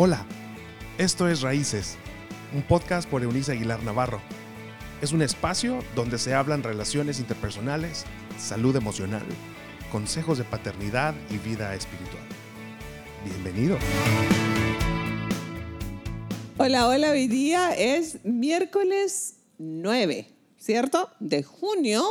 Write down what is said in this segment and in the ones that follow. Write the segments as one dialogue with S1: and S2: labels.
S1: Hola, esto es Raíces, un podcast por Eunice Aguilar Navarro. Es un espacio donde se hablan relaciones interpersonales, salud emocional, consejos de paternidad y vida espiritual. Bienvenido.
S2: Hola, hola, hoy día es miércoles 9, ¿cierto? De junio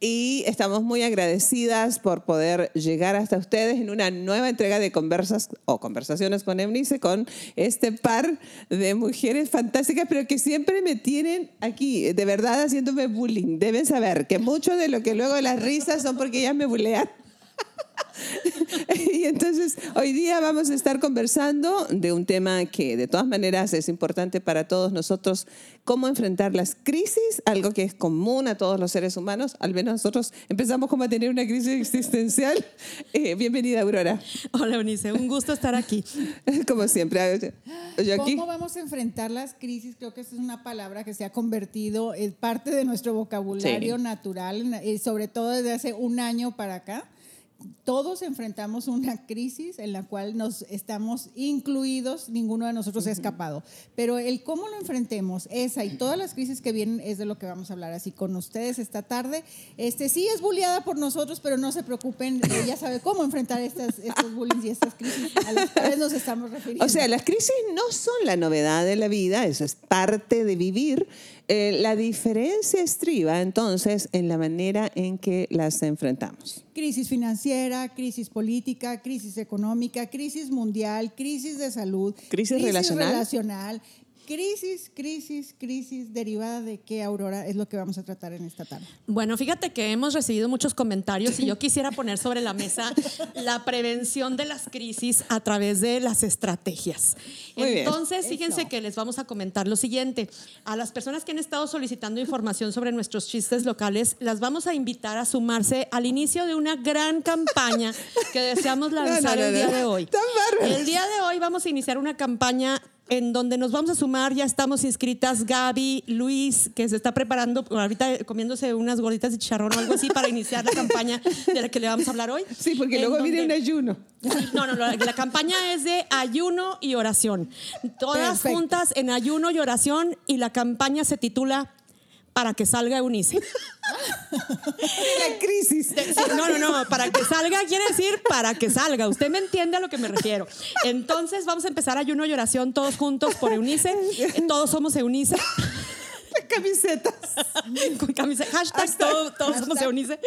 S2: y estamos muy agradecidas por poder llegar hasta ustedes en una nueva entrega de conversas o conversaciones con Eunice, con este par de mujeres fantásticas, pero que siempre me tienen aquí, de verdad, haciéndome bullying. Deben saber que mucho de lo que luego las risas son porque ellas me bulean. y entonces hoy día vamos a estar conversando de un tema que de todas maneras es importante para todos nosotros, cómo enfrentar las crisis, algo que es común a todos los seres humanos, al menos nosotros empezamos como a tener una crisis existencial. Eh, bienvenida Aurora.
S3: Hola Eunice, un gusto estar aquí.
S2: Como siempre.
S4: Yo aquí. ¿Cómo vamos a enfrentar las crisis? Creo que esa es una palabra que se ha convertido en parte de nuestro vocabulario sí. natural, y sobre todo desde hace un año para acá todos enfrentamos una crisis en la cual nos estamos incluidos, ninguno de nosotros ha escapado. Pero el cómo lo enfrentemos, esa y todas las crisis que vienen es de lo que vamos a hablar así con ustedes esta tarde. Este sí es bulliada por nosotros, pero no se preocupen, ella sabe cómo enfrentar estas, estos bullying y estas crisis a las cuales nos estamos refiriendo.
S2: O sea, las crisis no son la novedad de la vida, eso es parte de vivir. Eh, la diferencia estriba entonces en la manera en que las enfrentamos.
S4: Crisis financiera, crisis política, crisis económica, crisis mundial, crisis de salud,
S2: crisis, crisis relacional.
S4: relacional crisis, crisis, crisis derivada de qué, Aurora, es lo que vamos a tratar en esta tarde.
S3: Bueno, fíjate que hemos recibido muchos comentarios y yo quisiera poner sobre la mesa la prevención de las crisis a través de las estrategias.
S2: Muy
S3: Entonces,
S4: bien.
S3: fíjense
S4: Eso.
S3: que les vamos a comentar lo siguiente. A las personas que han estado solicitando información sobre nuestros chistes locales, las vamos a invitar a sumarse al inicio de una gran campaña que deseamos lanzar
S2: no, no,
S3: el día de hoy.
S2: Tan.
S3: El día de hoy vamos a iniciar una campaña en donde nos vamos a sumar, ya estamos inscritas Gaby, Luis, que se está preparando ahorita comiéndose unas gorditas de chicharrón o algo así para iniciar la campaña de la que le vamos a hablar hoy.
S2: Sí, porque
S3: En
S2: luego
S3: donde-
S2: viene un ayuno.
S3: No, no, la, la campaña es de ayuno y oración. Todas
S4: Perfecto.
S3: juntas en ayuno y oración y la campaña se titula Para que salga Eunice.
S2: La crisis.
S3: No, no, no, para que salga quiere decir para que salga. Usted me entiende a lo que me refiero. Entonces vamos a empezar ayuno y oración todos juntos por Eunice. Eh, Todos somos Eunice.
S2: Camisetas.
S3: Con. Hashtag, todo- todos somos Eunice.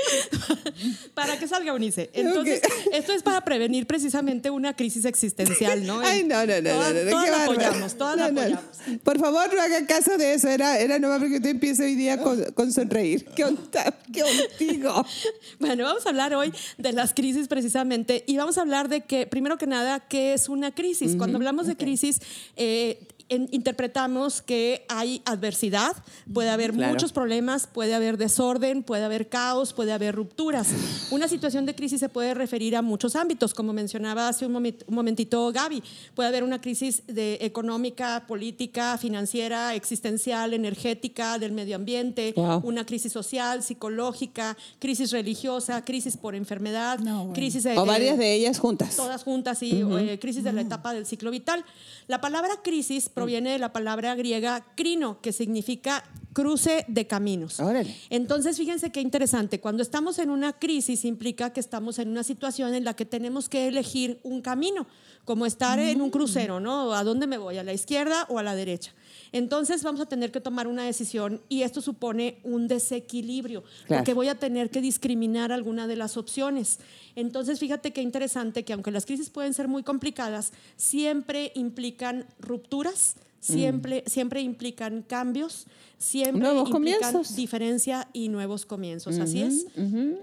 S3: para que salga Eunice. Entonces, esto es para prevenir precisamente una crisis existencial, ¿no?
S2: Ay, no, no, no,
S3: Todas,
S2: no, no,
S3: todas la apoyamos, todas la
S2: No, no, no.
S3: apoyamos.
S2: Por favor, no haga caso de eso. Era, era nomás porque usted empieza hoy día con, con sonreír. ¿Qué onda? ¿Qué contigo?
S3: Bueno, vamos a hablar hoy de las crisis precisamente y vamos a hablar de que, primero que nada, ¿qué es una crisis? Cuando hablamos de crisis, eh, interpretamos que hay adversidad, puede haber
S2: Claro.
S3: muchos problemas, puede haber desorden, puede haber caos, puede haber rupturas. Una situación de crisis se puede referir a muchos ámbitos, como mencionaba hace un, momen- un momentito Gaby. Puede haber una crisis de económica, política, financiera, existencial, energética, del medio ambiente,
S2: Wow.
S3: una crisis social, psicológica, crisis religiosa, crisis por enfermedad,
S4: No, bueno.
S3: crisis de,
S2: O varias de ellas juntas.
S3: todas juntas y eh, crisis de la etapa del ciclo vital. La palabra crisis proviene de la palabra griega crino, que significa cruce de caminos.
S2: Órale.
S3: Entonces, fíjense qué interesante. Cuando estamos en una crisis implica que estamos en una situación en la que tenemos que elegir un camino, como estar en un crucero, ¿no? ¿A dónde me voy? ¿A la izquierda o a la derecha? Entonces vamos a tener que tomar una decisión y esto supone un desequilibrio,
S2: Claro.
S3: porque voy a tener que discriminar alguna de las opciones. Entonces, fíjate qué interesante que aunque las crisis pueden ser muy complicadas, siempre implican rupturas, siempre, siempre implican cambios, siempre
S2: Nuevos
S3: implican
S2: comienzos.
S3: diferencia y nuevos comienzos. Así es.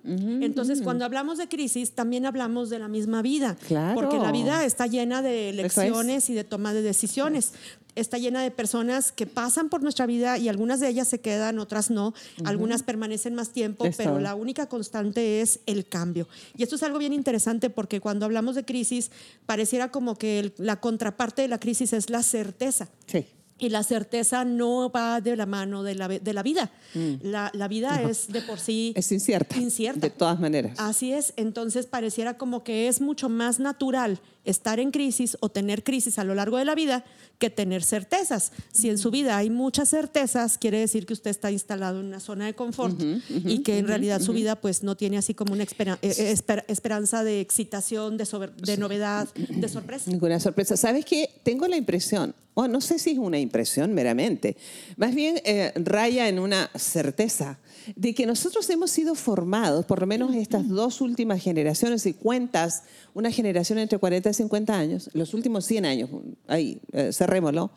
S3: Entonces, cuando hablamos de crisis, también hablamos de la misma vida,
S2: Claro.
S3: porque la vida está llena de
S2: Eso es.
S3: lecciones y de toma de decisiones. Está llena de personas que pasan por nuestra vida y algunas de ellas se quedan, otras no. Algunas permanecen más tiempo, pero la única constante es el cambio. Y esto es algo bien interesante porque cuando hablamos de crisis, pareciera como que el- la contraparte de la crisis es la certeza.
S2: Sí.
S3: y la certeza no va de la mano de la, de la vida.
S2: Mm.
S3: La, la, vida es de por sí
S2: es incierta.
S3: incierta.
S2: De todas maneras.
S3: Así es. Entonces pareciera como que es mucho más natural estar en crisis o tener crisis a lo largo de la vida que tener certezas. Si en su vida hay muchas certezas, quiere decir que usted está instalado en una zona de confort y que en realidad su vida pues no tiene así como una eh, esper, esperanza de excitación, de, sobre, de novedad, de sorpresa.
S2: Ninguna sorpresa. ¿Sabes qué? Tengo la impresión, o no sé si es una impresión meramente, más bien eh, raya en una certeza de que nosotros hemos sido formados, por lo menos estas dos últimas generaciones, y cuentas una generación entre 40 y 50 años, los últimos 100 años, ahí, eh, cerrémoslo,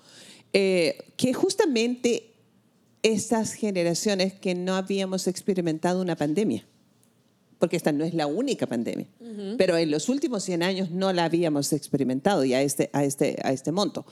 S2: eh, que justamente estas generaciones que no habíamos experimentado una pandemia, porque esta no es la única pandemia, uh -huh. pero en los últimos 100 años no la habíamos experimentado ya a este, a este, a este monto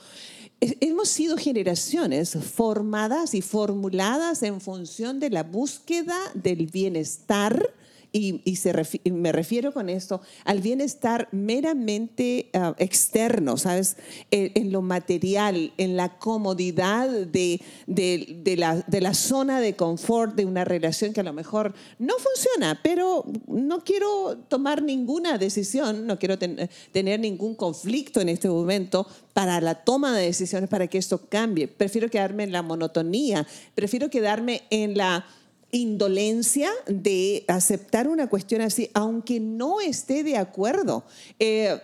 S2: hemos sido generaciones formadas y formuladas en función de la búsqueda del bienestar. Y, y, se refi me refiero con esto al bienestar meramente uh, externo, ¿sabes? En, en, lo material, en la comodidad de, de, de, la, de, la, zona de confort de una relación que a lo mejor no funciona, pero no quiero tomar ninguna decisión, no quiero ten tener ningún conflicto en este momento para la toma de decisiones para que esto cambie. Prefiero quedarme en la monotonía, prefiero quedarme en la indolencia de aceptar una cuestión así, aunque no esté de acuerdo. Eh,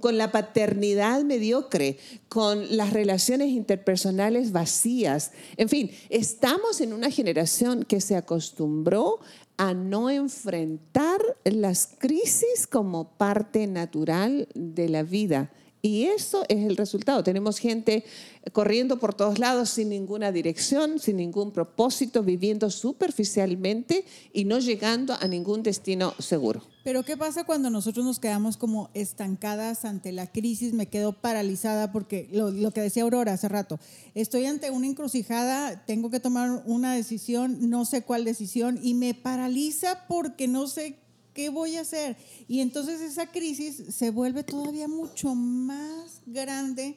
S2: con la paternidad mediocre, con las relaciones interpersonales vacías. En fin, estamos en una generación que se acostumbró a no enfrentar las crisis como parte natural de la vida. Y eso es el resultado. Tenemos gente corriendo por todos lados sin ninguna dirección, sin ningún propósito, viviendo superficialmente y no llegando a ningún destino seguro.
S4: Pero ¿qué pasa cuando nosotros nos quedamos como estancadas ante la crisis? Me quedo paralizada porque lo, lo, que decía Aurora hace rato, estoy ante una encrucijada, tengo que tomar una decisión, no sé cuál decisión y me paraliza porque no sé ¿qué voy a hacer? Y entonces esa crisis se vuelve todavía mucho más grande.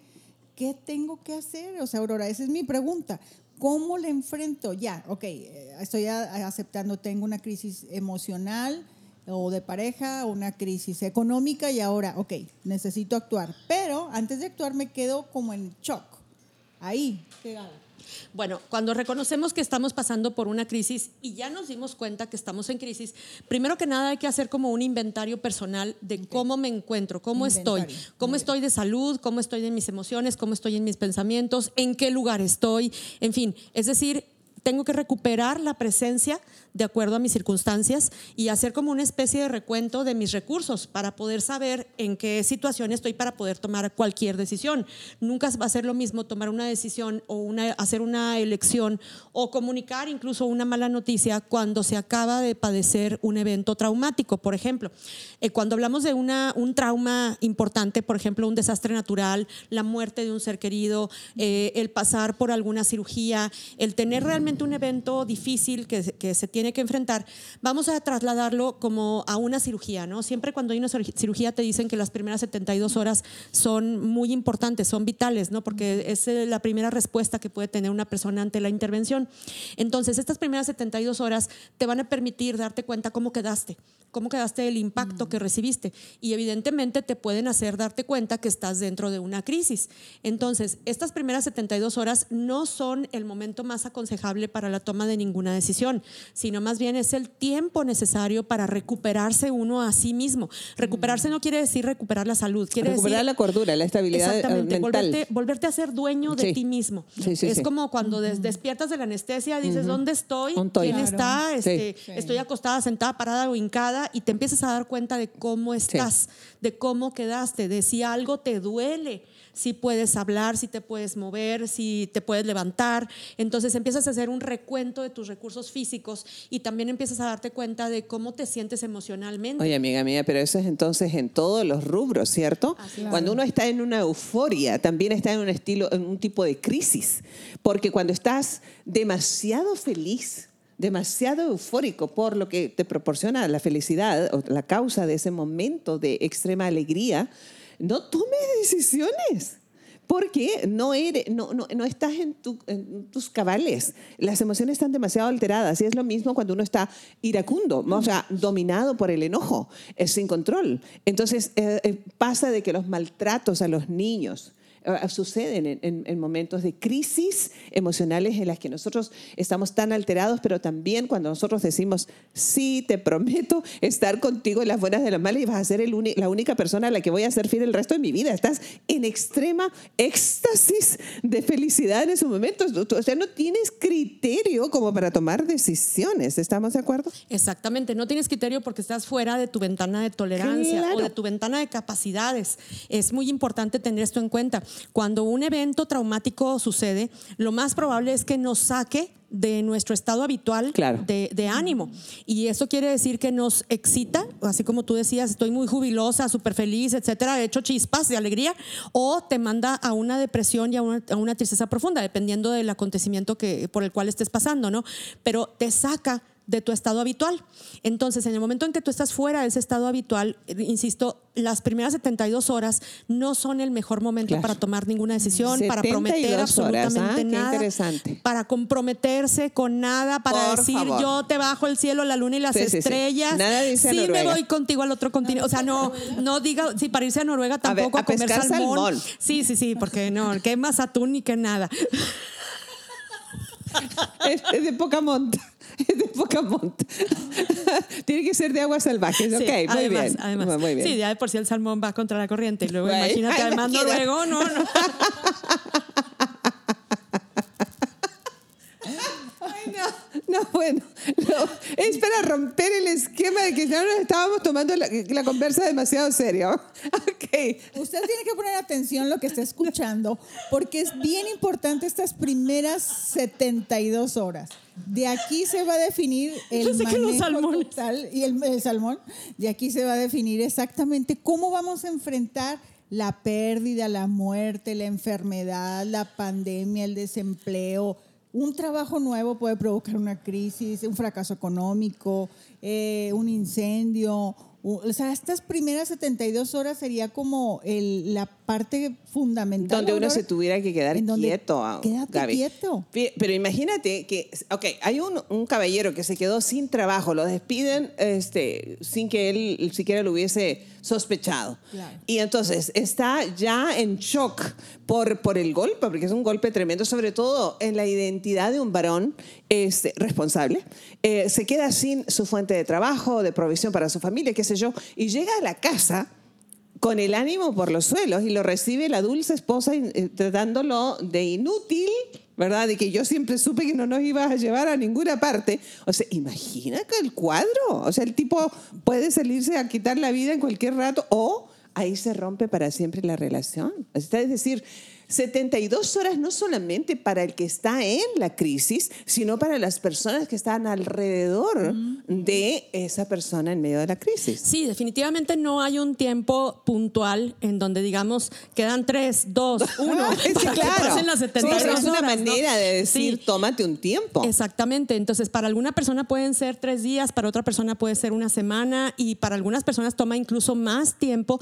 S4: ¿Qué tengo que hacer? O sea, Aurora, esa es mi pregunta. ¿Cómo le enfrento? Ya, ok, estoy aceptando, tengo una crisis emocional o de pareja, una crisis económica y ahora, ok, necesito actuar. Pero antes de actuar me quedo como en shock. Ahí, ¿qué hago?
S3: Bueno, cuando reconocemos que estamos pasando por una crisis y ya nos dimos cuenta que estamos en crisis, primero que nada hay que hacer como un inventario personal de okay. cómo me encuentro, cómo inventario. estoy, cómo estoy de salud, cómo estoy en mis emociones, cómo estoy en mis pensamientos, en qué lugar estoy, en fin, es decir, tengo que recuperar la presencia de acuerdo a mis circunstancias y hacer como una especie de recuento de mis recursos para poder saber en qué situación estoy para poder tomar cualquier decisión. Nunca va a ser lo mismo tomar una decisión o una, hacer una elección o comunicar incluso una mala noticia cuando se acaba de padecer un evento traumático, por ejemplo. Eh, cuando hablamos de una, un trauma importante, por ejemplo, un desastre natural, la muerte de un ser querido, eh, el pasar por alguna cirugía, el tener realmente un evento difícil que, que se tiene que enfrentar, vamos a trasladarlo como a una cirugía, ¿no? Siempre cuando hay una cirugía te dicen que las primeras 72 horas son muy importantes, son vitales, ¿no? Porque es eh, la primera respuesta que puede tener una persona ante la intervención. Entonces, estas primeras 72 horas te van a permitir darte cuenta cómo quedaste, cómo quedaste del impacto mm. que recibiste y evidentemente te pueden hacer darte cuenta que estás dentro de una crisis. Entonces, estas primeras 72 horas no son el momento más aconsejable para la toma de ninguna decisión, sino más bien es el tiempo necesario para recuperarse uno a sí mismo. Recuperarse no quiere decir recuperar la salud, quiere
S2: recuperar
S3: decir,
S2: la cordura, la estabilidad
S3: exactamente,
S2: mental.
S3: Volverte, volverte a ser dueño de
S2: Sí.
S3: ti mismo.
S2: Sí, sí,
S3: es como cuando des- despiertas de la anestesia, dices, ¿dónde estoy?
S2: ¿Dónde estoy?
S3: ¿Quién
S4: Claro.
S3: está? Este. Estoy acostada, sentada, parada o hincada y te empiezas a dar cuenta de cómo estás, de cómo quedaste, de si algo te duele, si puedes hablar, si te puedes mover, si te puedes levantar. Entonces empiezas a hacer un recuento de tus recursos físicos y también empiezas a darte cuenta de cómo te sientes emocionalmente.
S2: Oye, amiga mía, pero eso es entonces en todos los rubros, ¿cierto?
S3: Así
S4: es.
S2: Cuando uno está en una euforia, también está en un estilo, en un tipo de crisis. Porque cuando estás demasiado feliz, demasiado eufórico por lo que te proporciona la felicidad o la causa de ese momento de extrema alegría, no tomes decisiones. porque no, eres, no, no, no estás en, tu- en tus cabales. Las emociones están demasiado alteradas y es lo mismo cuando uno está iracundo, o sea, dominado por el enojo, eh, sin control. Entonces eh, eh, pasa de que los maltratos a los niños suceden en, en- en momentos de crisis emocionales en las que nosotros estamos tan alterados, pero también cuando nosotros decimos, sí, te prometo estar contigo en las buenas de las malas y vas a ser el la única persona a la que voy a ser fiel el resto de mi vida. Estás en extrema éxtasis de felicidad en esos momentos. O sea, no tienes criterio como para tomar decisiones. ¿Estamos de acuerdo?
S3: Exactamente, no tienes criterio porque estás fuera de tu ventana de tolerancia
S2: Claro.
S3: o de tu ventana de capacidades. Es muy importante tener esto en cuenta. Cuando un evento traumático sucede, lo más probable es que nos saque de nuestro estado habitual
S2: Claro.
S3: de, de ánimo. Y eso quiere decir que nos excita, así como tú decías, estoy muy jubilosa, súper feliz, etcétera, he hecho chispas de alegría, o te manda a una depresión y a una, a una tristeza profunda, dependiendo del acontecimiento que, por el cual estés pasando, ¿no? Pero te saca de tu estado habitual. Entonces, en el momento en que tú estás fuera de ese estado habitual, eh, insisto, las primeras 72 horas no son el mejor momento
S2: Claro.
S3: para tomar ninguna decisión, para
S2: 72
S3: prometer
S2: horas,
S3: absolutamente
S2: ¿ah?
S3: Nada,
S2: interesante.
S3: para comprometerse con nada, para
S2: Por
S3: decir
S2: favor.
S3: yo te bajo el cielo, la luna y las
S2: Sí, sí, sí.
S3: estrellas.
S2: Nada dice
S3: sí me voy contigo al otro continente. O sea, no, no diga, sí, para irse a Noruega
S2: A ver,
S3: tampoco a, comer
S2: pescar
S3: salmón.
S2: salmón.
S3: Sí, sí, sí, porque no, que más atún ni que nada.
S2: Es de poca monta. Es de poca monta. Tiene que ser de aguas salvajes.
S3: Sí,
S2: ok, muy
S3: además,
S2: bien.
S3: Además,
S2: Muy bien.
S3: Sí, ya de por sí el salmón va contra la corriente. Y luego
S2: Güey,
S3: imagínate,
S2: ay,
S3: además
S2: imagina.
S3: noruego, no, no.
S2: Ay, no, no, bueno. no, es para romper el esquema de que ya nos estábamos tomando la, la conversa demasiado serio. Ok.
S4: Usted tiene que poner atención a lo que está escuchando, porque es bien importante estas primeras 72 horas. De aquí se va a definir el manejo total y el, el salmón. De aquí se va a definir exactamente cómo vamos a enfrentar la pérdida, la muerte, la enfermedad, la pandemia, el desempleo. Un trabajo nuevo puede provocar una crisis, un fracaso económico, eh, un incendio. O sea, estas primeras 72 horas sería como el- la parte fundamental.
S2: Donde uno se tuviera que quedar quieto. ah,
S4: Quédate
S2: Gaby.
S4: quieto.
S2: Pero imagínate que, ok, hay un, un caballero que se quedó sin trabajo, lo despiden este, sin que él siquiera lo hubiese sospechado.
S4: Claro.
S2: Y entonces está ya en shock por, por el golpe, porque es un golpe tremendo, sobre todo en la identidad de un varón este, responsable. Eh, se queda sin su fuente de trabajo, de provisión para su familia, qué sé yo, y llega a la casa con el ánimo por los suelos y lo recibe la dulce esposa eh, tratándolo de inútil, ¿verdad? De que yo siempre supe que no nos ibas a llevar a ninguna parte. O sea, imagina que el cuadro, o sea, el tipo puede salirse a quitar la vida en cualquier rato o ahí se rompe para siempre la relación. Es decir, 72 horas no solamente para el que está en la crisis, sino para las personas que están alrededor de esa persona en medio de la crisis.
S3: Sí, definitivamente no hay un tiempo puntual en donde digamos quedan tres, dos, uno.
S2: Sí,
S3: para que
S2: claro.
S3: pasen las
S2: Sí,
S3: 72
S2: pero es una
S3: horas, ¿no?
S2: manera de decir,
S3: Sí.
S2: tómate un tiempo.
S3: Exactamente. Entonces, para alguna persona pueden ser tres días, para otra persona puede ser una semana y para algunas personas toma incluso más tiempo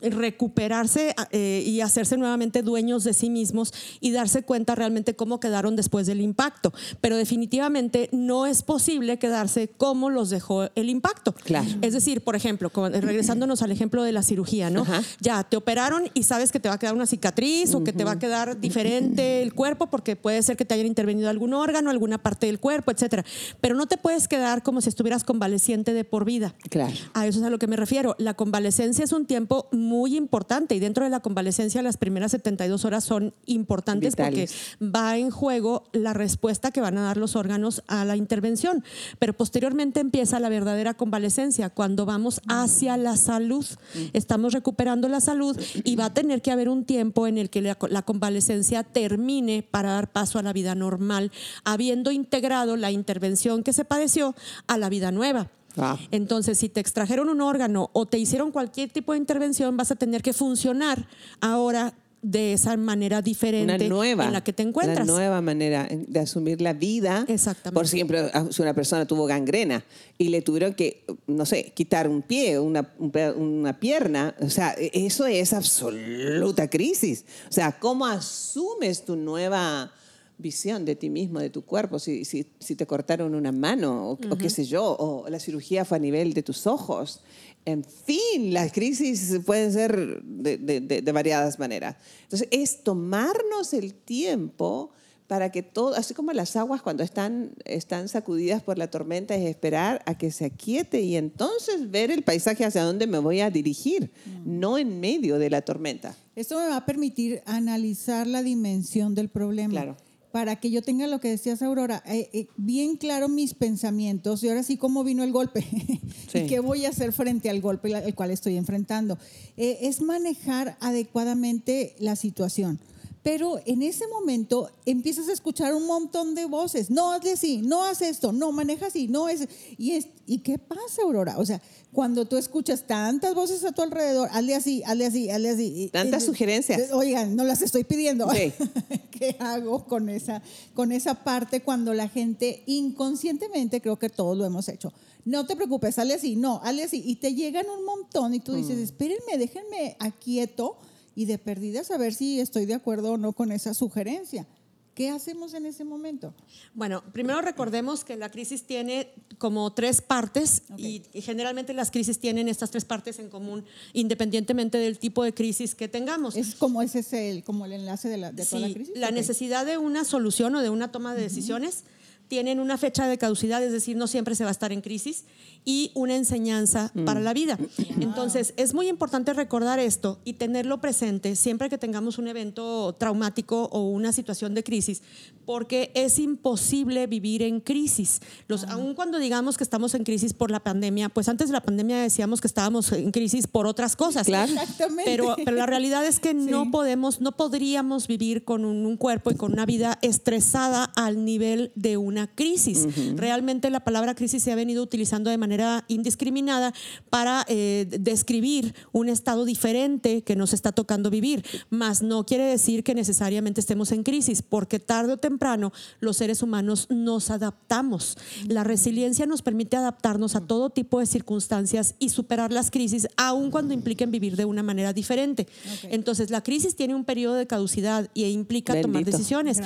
S3: recuperarse eh, y hacerse nuevamente dueños de sí mismos y darse cuenta realmente cómo quedaron después del impacto. Pero definitivamente no es posible quedarse como los dejó el impacto.
S2: Claro.
S3: Es decir, por ejemplo, regresándonos al ejemplo de la cirugía, ¿no?
S2: Ajá.
S3: Ya te operaron y sabes que te va a quedar una cicatriz o que te va a quedar diferente el cuerpo porque puede ser que te hayan intervenido algún órgano, alguna parte del cuerpo, etcétera. Pero no te puedes quedar como si estuvieras convaleciente de por vida.
S2: Claro.
S3: A eso es a lo que me refiero. La convalecencia es un tiempo muy importante y dentro de la convalecencia las primeras 72 horas son importantes
S2: Vitales.
S3: porque va en juego la respuesta que van a dar los órganos a la intervención. Pero posteriormente empieza la verdadera convalecencia cuando vamos hacia la salud. Estamos recuperando la salud y va a tener que haber un tiempo en el que la, la convalecencia termine para dar paso a la vida normal, habiendo integrado la intervención que se padeció a la vida nueva.
S2: Wow.
S3: Entonces, si te extrajeron un órgano o te hicieron cualquier tipo de intervención, vas a tener que funcionar ahora de esa manera diferente
S2: una nueva,
S3: en la que te encuentras.
S2: Una nueva manera de asumir la vida.
S3: Exactamente.
S2: Por ejemplo, si una persona tuvo gangrena y le tuvieron que, no sé, quitar un pie, una, una pierna, o sea, eso es absoluta crisis. O sea, ¿cómo asumes tu nueva visión de ti mismo, de tu cuerpo, si, si, si te cortaron una mano o, o, qué sé yo, o la cirugía fue a nivel de tus ojos. En fin, las crisis pueden ser de, de, de, variadas maneras. Entonces, es tomarnos el tiempo para que todo, así como las aguas cuando están, están sacudidas por la tormenta, es esperar a que se aquiete y entonces ver el paisaje hacia dónde me voy a dirigir, mm. no en medio de la tormenta.
S4: Esto me va a permitir analizar la dimensión del problema.
S2: Claro
S4: para que yo tenga lo que decías, Aurora, eh, eh, bien claro mis pensamientos y ahora sí cómo vino el golpe y qué voy a hacer frente al golpe el cual estoy enfrentando. Eh, es manejar adecuadamente la situación. Pero en ese momento empiezas a escuchar un montón de voces. No, hazle así, no haz esto, no, maneja así, no es. Y, es, ¿Y qué pasa, Aurora? O sea, cuando tú escuchas tantas voces a tu alrededor, hazle así, hazle así, hazle así.
S2: Tantas sugerencias.
S4: Oigan, no las estoy pidiendo. ¿Qué hago con esa, con esa parte cuando la gente inconscientemente, creo que todos lo hemos hecho? No te preocupes, hazle así, no, hazle así. Y te llegan un montón y tú dices, mm. espérenme, déjenme aquieto y de perdida saber si estoy de acuerdo o no con esa sugerencia. ¿Qué hacemos en ese momento?
S3: Bueno, primero recordemos que la crisis tiene como tres partes y, generalmente las crisis tienen estas tres partes en común, independientemente del tipo de crisis que tengamos.
S4: Es como ese es el, como el enlace de, la, de toda la crisis.
S3: La necesidad de una solución o de una toma de decisiones tienen una fecha de caducidad, es decir, no siempre se va a estar en crisis, y una enseñanza mm. para la vida. Entonces, es muy importante recordar esto y tenerlo presente siempre que tengamos un evento traumático o una situación de crisis, porque es imposible vivir en crisis. Los, ah. Aun cuando digamos que estamos en crisis por la pandemia, pues antes de la pandemia decíamos que estábamos en crisis por otras cosas.
S2: Claro.
S3: Pero, pero la realidad es que no podemos, no podríamos vivir con un, un cuerpo y con una vida estresada al nivel de una crisis. Realmente la palabra crisis se ha venido utilizando de manera indiscriminada para eh, describir un estado diferente que nos está tocando vivir, mas no quiere decir que necesariamente estemos en crisis, porque tarde o temprano los seres humanos nos adaptamos. La resiliencia nos permite adaptarnos a todo tipo de circunstancias y superar las crisis, aun cuando impliquen vivir de una manera diferente. Entonces, la crisis tiene un periodo de caducidad y implica tomar decisiones,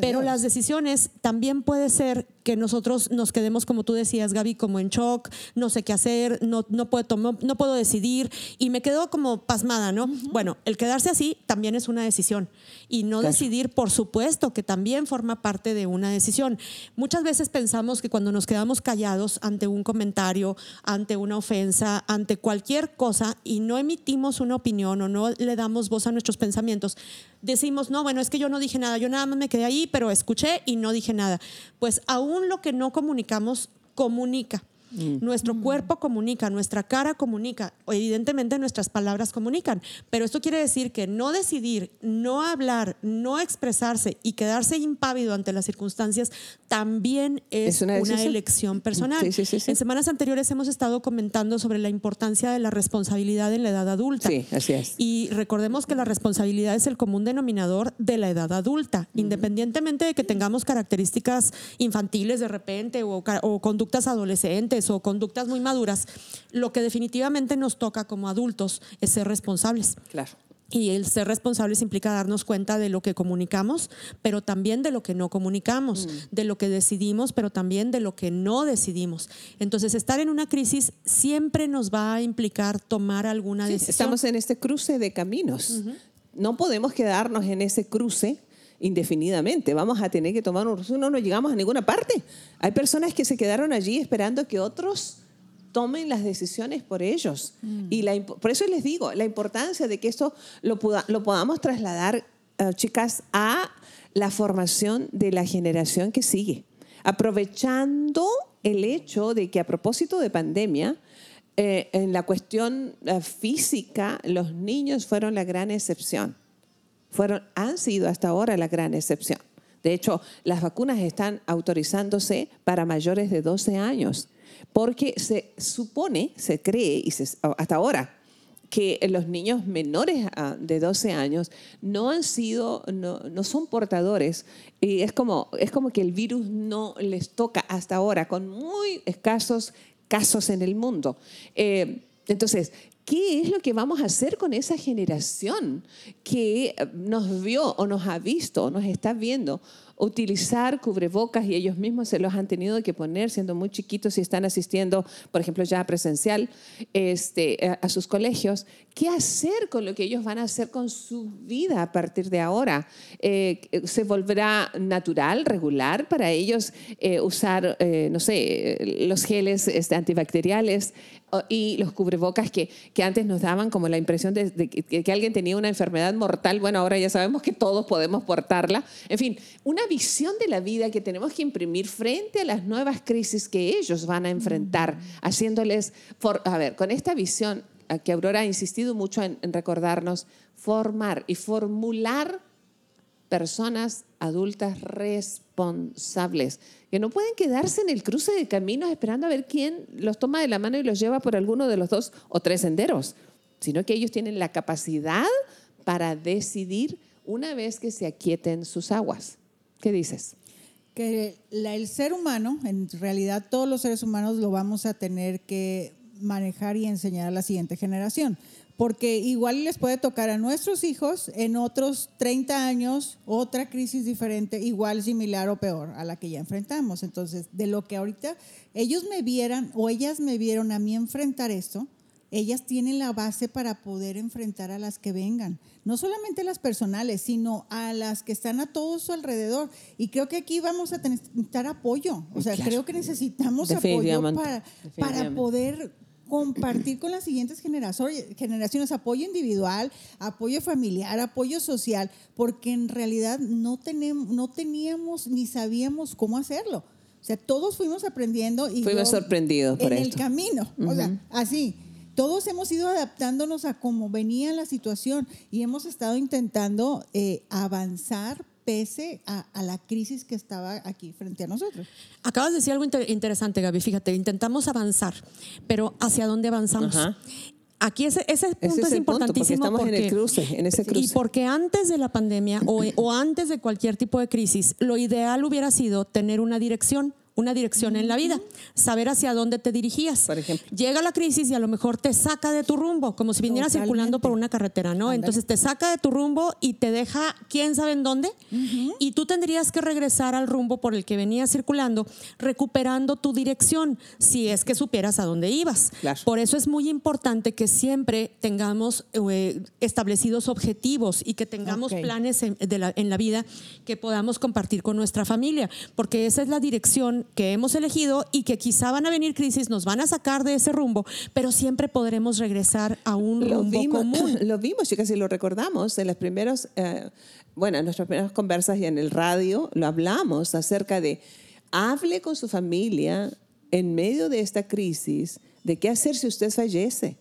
S3: pero las decisiones también pueden ser que nosotros nos quedemos, como tú decías, Gaby, como en shock, no sé qué hacer, no, no, puedo, no puedo decidir y me quedo como pasmada, ¿no? Bueno, el quedarse así también es una decisión y no decidir, por supuesto, que también forma parte de una decisión. Muchas veces pensamos que cuando nos quedamos callados ante un comentario, ante una ofensa, ante cualquier cosa y no emitimos una opinión o no le damos voz a nuestros pensamientos, decimos, no, bueno, es que yo no dije nada, yo nada más me quedé ahí, pero escuché y no dije nada. Pues aún lo que no comunicamos, comunica. Mm. Nuestro cuerpo comunica, nuestra cara comunica, evidentemente nuestras palabras comunican, pero esto quiere decir que no decidir, no hablar, no expresarse y quedarse impávido ante las circunstancias también es, una, elección personal. en semanas anteriores hemos estado comentando sobre la importancia de la responsabilidad en la edad adulta.
S2: Sí, así es.
S3: Y recordemos que la responsabilidad es el común denominador de la edad adulta, independientemente de que tengamos características infantiles de repente o conductas adolescentes o conductas muy maduras, lo que definitivamente nos toca como adultos es ser responsables.
S2: Claro.
S3: Y el ser responsables implica darnos cuenta de lo que comunicamos, pero también de lo que no comunicamos, mm. de lo que decidimos, pero también de lo que no decidimos. Entonces, estar en una crisis siempre nos va a implicar tomar alguna decisión.
S2: Estamos en este cruce de caminos. No podemos quedarnos en ese cruce indefinidamente. Vamos a tener que tomar un no, no llegamos a ninguna parte. Hay personas que se quedaron allí esperando que otros tomen las decisiones por ellos. Mm. Y la, por eso les digo, la importancia de que esto lo, lo podamos trasladar, eh, chicas, a la formación de la generación que sigue. Aprovechando el hecho de que a propósito de pandemia, eh, en la cuestión eh, física, los niños fueron la gran excepción fueron, han sido hasta ahora la gran excepción. De hecho, las vacunas están autorizándose para mayores de 12 años, porque se supone, se cree, y hasta ahora, que los niños menores a- de 12 años no han sido, no, no son portadores. Y es como, es como que el virus no les toca hasta ahora, con muy escasos casos en el mundo. Eh, entonces, ¿qué es lo que vamos a hacer con esa generación que eh, nos vio o nos ha visto, o nos está viendo utilizar cubrebocas y ellos mismos se los han tenido que poner siendo muy chiquitos y están asistiendo, por ejemplo, ya presencial este, a, sus colegios? ¿Qué hacer con lo que ellos van a hacer con su vida a partir de ahora? Eh, ¿Se volverá natural, regular para ellos eh, usar, eh, no sé, los geles este, antibacteriales y los cubrebocas que, que antes nos daban como la impresión de, de que, que alguien tenía una enfermedad mortal? Bueno, ahora ya sabemos que todos podemos portarla. En fin, una visión de la vida que tenemos que imprimir frente a las nuevas crisis que ellos van a enfrentar, haciéndoles, for- a ver, con esta visión que Aurora ha insistido mucho en, en recordarnos, formar y formular personas adultas responsables, que no pueden quedarse en el cruce de caminos esperando a ver quién los toma de la mano y los lleva por alguno de los dos o tres senderos, sino que ellos tienen la capacidad para decidir una vez que se aquieten sus aguas. ¿Qué dices?
S4: que el ser humano, en realidad todos los seres humanos lo vamos a tener que manejar y enseñar a la siguiente generación. Porque igual les puede tocar a nuestros hijos en otros 30 años otra crisis diferente, igual, similar o peor a la que ya enfrentamos. Entonces, de lo que ahorita ellos me vieran o ellas me vieron a mí enfrentar esto, ellas tienen la base para poder enfrentar a las que vengan. No solamente las personales, sino a las que están a todo su alrededor. Y creo que aquí vamos a necesitar apoyo. O sea,
S2: Claro.
S4: creo que necesitamos apoyo para, poder compartir con las siguientes generaciones, apoyo individual, apoyo familiar, apoyo social, porque en realidad no, tenemos, no teníamos ni sabíamos cómo hacerlo. O sea, todos fuimos aprendiendo y
S2: Fuimos sorprendidos por
S4: en el camino. O sea, así. Todos hemos ido adaptándonos a cómo venía la situación y hemos estado intentando eh, avanzar pese a, a la crisis que estaba aquí frente a nosotros.
S3: Acabas de decir algo inter- interesante, Gaby. Fíjate, intentamos avanzar, pero ¿hacia dónde avanzamos?
S2: Ajá.
S3: Aquí ese, ese punto
S2: es
S3: es,
S2: el punto,
S3: importantísimo
S2: porque estamos en el cruce, en ese
S3: Y porque antes de la pandemia o, o antes de cualquier tipo de crisis, lo ideal hubiera sido tener una dirección, una dirección en la vida, saber hacia dónde te dirigías.
S2: Por ejemplo.
S3: Llega la crisis y a lo mejor te saca de tu rumbo, como si viniera
S4: Totalmente.
S3: circulando por una carretera, ¿no? Entonces te saca de tu rumbo y te deja quién sabe en dónde, y tú tendrías que regresar al rumbo por el que venías circulando, recuperando tu dirección, si es que supieras a dónde ibas.
S2: Claro.
S3: Por eso es muy importante que siempre tengamos eh, establecidos objetivos y que tengamos planes en, de la, en la vida que podamos compartir con nuestra familia, porque esa es la dirección que hemos elegido y que quizá van a venir crisis, nos van a sacar de ese rumbo, pero siempre podremos regresar a un
S2: Lo
S3: rumbo
S2: vimos,
S3: común.
S2: lo vimos, chicas, y lo recordamos en las primeros, eh, bueno, en nuestras primeras conversas y en el radio lo hablamos acerca de hable con su familia en medio de esta crisis de qué hacer si usted fallece.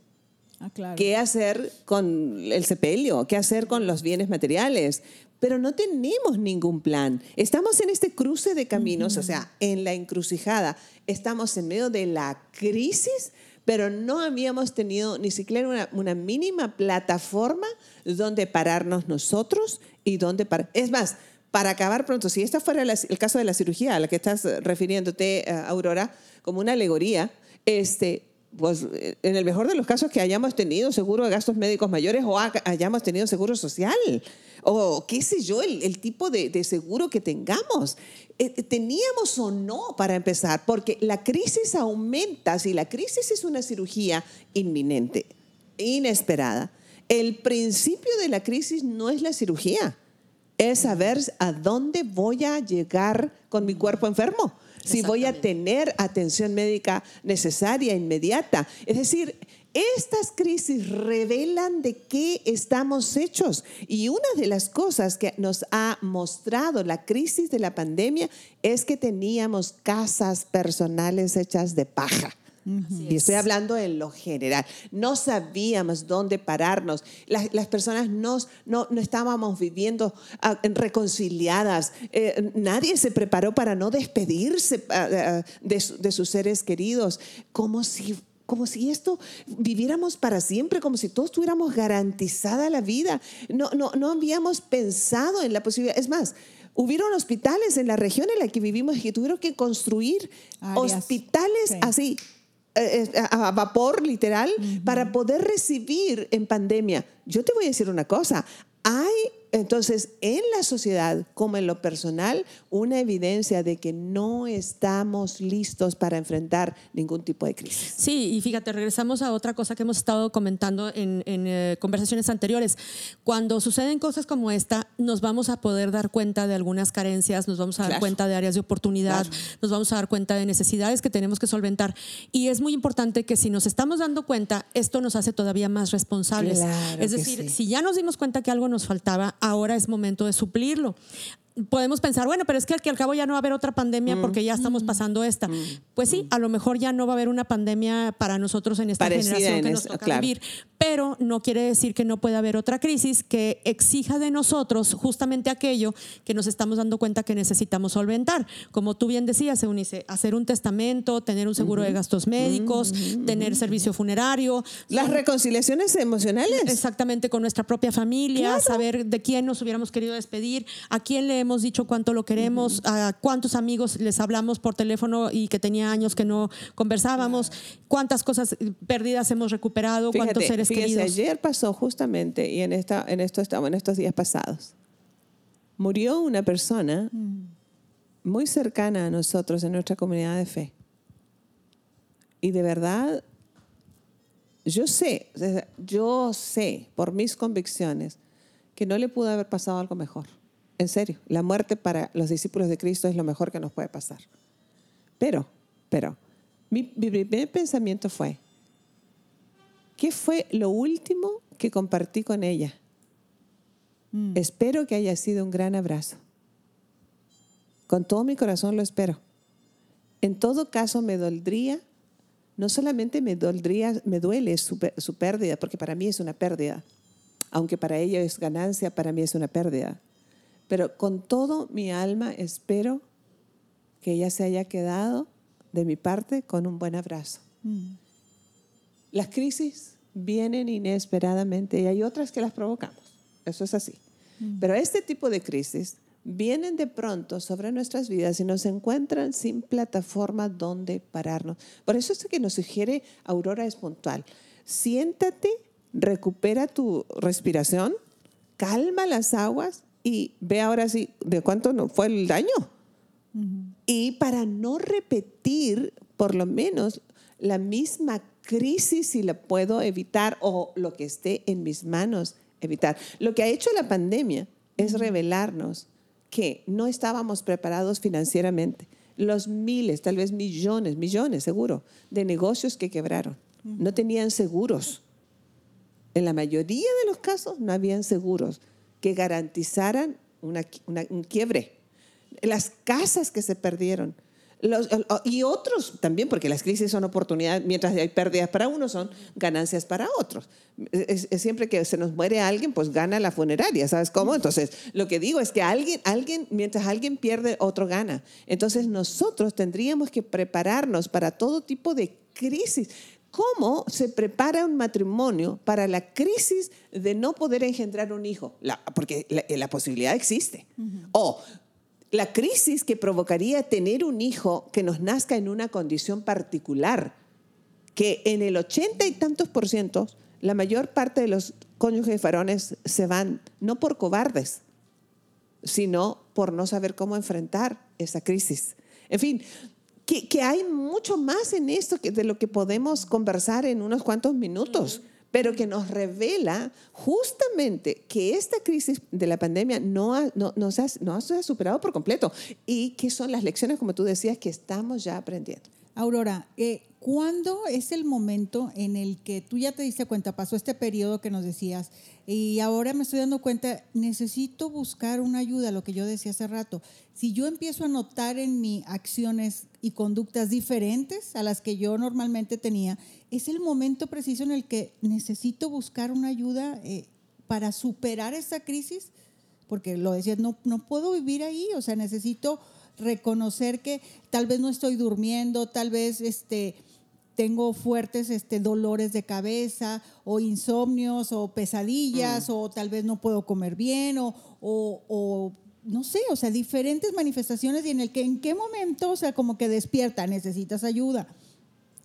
S4: Ah, claro.
S2: qué hacer con el sepelio, qué hacer con los bienes materiales. Pero no tenemos ningún plan. Estamos en este cruce de caminos, o sea, en la encrucijada. Estamos en medio de la crisis, pero no habíamos tenido ni siquiera una, una mínima plataforma donde pararnos nosotros y donde parar. Es más, para acabar pronto, si este fuera la- el caso de la cirugía a la que estás refiriéndote, eh, Aurora, como una alegoría, este, pues eh, en el mejor de los casos que hayamos tenido seguro de gastos médicos mayores o ha- hayamos tenido seguro social o qué sé yo, el, tipo de, seguro que tengamos. Eh, teníamos o no para empezar, porque la crisis aumenta, si la crisis es una cirugía inminente, inesperada, el principio de la crisis no es la cirugía, es saber a dónde voy a llegar con mi cuerpo enfermo si voy a tener atención médica necesaria, inmediata. Es decir, estas crisis revelan de qué estamos hechos. Y una de las cosas que nos ha mostrado la crisis de la pandemia es que teníamos casas personales hechas de paja. Y estoy hablando en lo general. No sabíamos dónde pararnos. Las, las personas no, no, no estábamos viviendo ah, reconciliadas. Eh, nadie se preparó para no despedirse ah, de, su- de sus seres queridos. Como si, como si esto viviéramos para siempre, como si todos tuviéramos garantizada la vida. No, no, no habíamos pensado en la posibilidad. Es más, hubieron hospitales en la región en la que vivimos que tuvieron que construir
S4: Áreas,
S2: hospitales
S4: sí.
S2: así. Eh, eh, A a vapor, literal, para poder recibir en pandemia. Yo te voy a decir una cosa. Hay entonces en la sociedad como en lo personal una evidencia de que no estamos listos para enfrentar ningún tipo de crisis.
S3: Sí, y fíjate, regresamos a otra cosa que hemos estado comentando en, en, eh, conversaciones anteriores. Cuando suceden cosas como esta, nos vamos a poder dar cuenta de algunas carencias, nos vamos a dar
S2: Claro.
S3: cuenta de áreas de oportunidad,
S2: Claro.
S3: nos vamos a dar cuenta de necesidades que tenemos que solventar. Y es muy importante que si nos estamos dando cuenta, esto nos hace todavía más responsables.
S2: Claro
S3: es decir,
S2: sí.
S3: si ya nos dimos cuenta que algo nos faltaba, ahora es momento de suplirlo. Podemos pensar, bueno, pero es que al, que al cabo ya no va a haber otra
S2: Mm.
S3: pandemia porque ya estamos pasando esta. Pues sí, a lo mejor ya no va a haber una pandemia para nosotros en esta
S2: Parecida
S3: generación
S2: en
S3: que nos toca
S2: claro.
S3: vivir, pero no quiere decir que no pueda haber otra crisis que exija de nosotros justamente aquello que nos estamos dando cuenta que necesitamos solventar. Como tú bien decías, Eunice, hacer un testamento, tener un seguro de gastos médicos, tener servicio funerario,
S2: Las reconciliaciones emocionales.
S3: Exactamente, con nuestra propia familia,
S2: Claro.
S3: saber de quién nos hubiéramos querido despedir, a quién le hemos dicho cuánto lo queremos, a cuántos amigos les hablamos por teléfono y que tenía años que no conversábamos, cuántas cosas perdidas hemos recuperado, cuántos
S2: Fíjate,
S3: seres
S2: fíjese,
S3: queridos.
S2: ayer pasó justamente, y en, esta, en, esto estamos, en estos días pasados, murió una persona muy cercana a nosotros en nuestra comunidad de fe. Y de verdad, yo sé, yo sé por mis convicciones que no le pudo haber pasado algo mejor. En serio, la muerte para los discípulos de Cristo es lo mejor que nos puede pasar. Pero, pero, mi, mi primer pensamiento fue, ¿Qué fue lo último que compartí con ella? Espero que haya sido un gran abrazo. Con todo mi corazón lo espero. En todo caso, me doldría, no solamente me doldría, me duele su, su pérdida, porque para mí es una pérdida. Aunque para ella es ganancia, para mí es una pérdida. Pero con todo mi alma espero que ella se haya quedado de mi parte con un buen abrazo. Las crisis vienen inesperadamente y hay otras que las provocamos. Eso es así. Pero este tipo de crisis vienen de pronto sobre nuestras vidas y nos encuentran sin plataforma donde pararnos. Por eso es que nos sugiere Aurora es puntual. Siéntate, recupera tu respiración, calma las aguas y ve ahora sí de cuánto no fue el daño. Y para no repetir, por lo menos, la misma crisis, si la puedo evitar o lo que esté en mis manos evitar. Lo que ha hecho la pandemia es revelarnos que no estábamos preparados financieramente. Los miles, tal vez millones, millones seguro, de negocios que quebraron. No tenían seguros. En la mayoría de los casos no habían seguros que garantizaran una, una- un quiebre. Las casas que se perdieron. Los- y otros también, porque las crisis son oportunidades, mientras hay pérdidas para unos, son ganancias para otros. Es, es siempre que se nos muere alguien, pues gana la funeraria, ¿sabes cómo? Entonces, lo que digo es que alguien, alguien, mientras alguien pierde, otro gana. Entonces, nosotros tendríamos que prepararnos para todo tipo de crisis. ¿Cómo se prepara un matrimonio para la crisis de no poder engendrar un hijo? La- porque la, la posibilidad existe. O la crisis que provocaría tener un hijo que nos nazca en una condición particular, que en el ochenta y tantos por ciento, la mayor parte de los cónyuges varones se van, no por cobardes, sino por no saber cómo enfrentar esa crisis. En fin, que, que hay mucho más en esto que de lo que podemos conversar en unos cuantos minutos, pero que nos revela justamente que esta crisis de la pandemia no, ha- no, no se ha, no ha superado por completo y que son las lecciones, como tú decías, que estamos ya aprendiendo.
S4: Aurora, eh, ¿cuándo es el momento en el que tú ya te diste cuenta, pasó este periodo que nos decías, y ahora me estoy dando cuenta, necesito buscar una ayuda, lo que yo decía hace rato. Si yo empiezo a notar en mí acciones y conductas diferentes a las que yo normalmente tenía, es el momento preciso en el que necesito buscar una ayuda eh, para superar esta crisis, porque lo decías, no, no puedo vivir ahí, o sea, necesito reconocer que tal vez no estoy durmiendo, tal vez este, tengo fuertes este, dolores de cabeza o insomnios o pesadillas o tal vez no puedo comer bien o, o, o no sé, o sea, diferentes manifestaciones y en el que en qué momento, o sea, como que despierta, necesitas ayuda.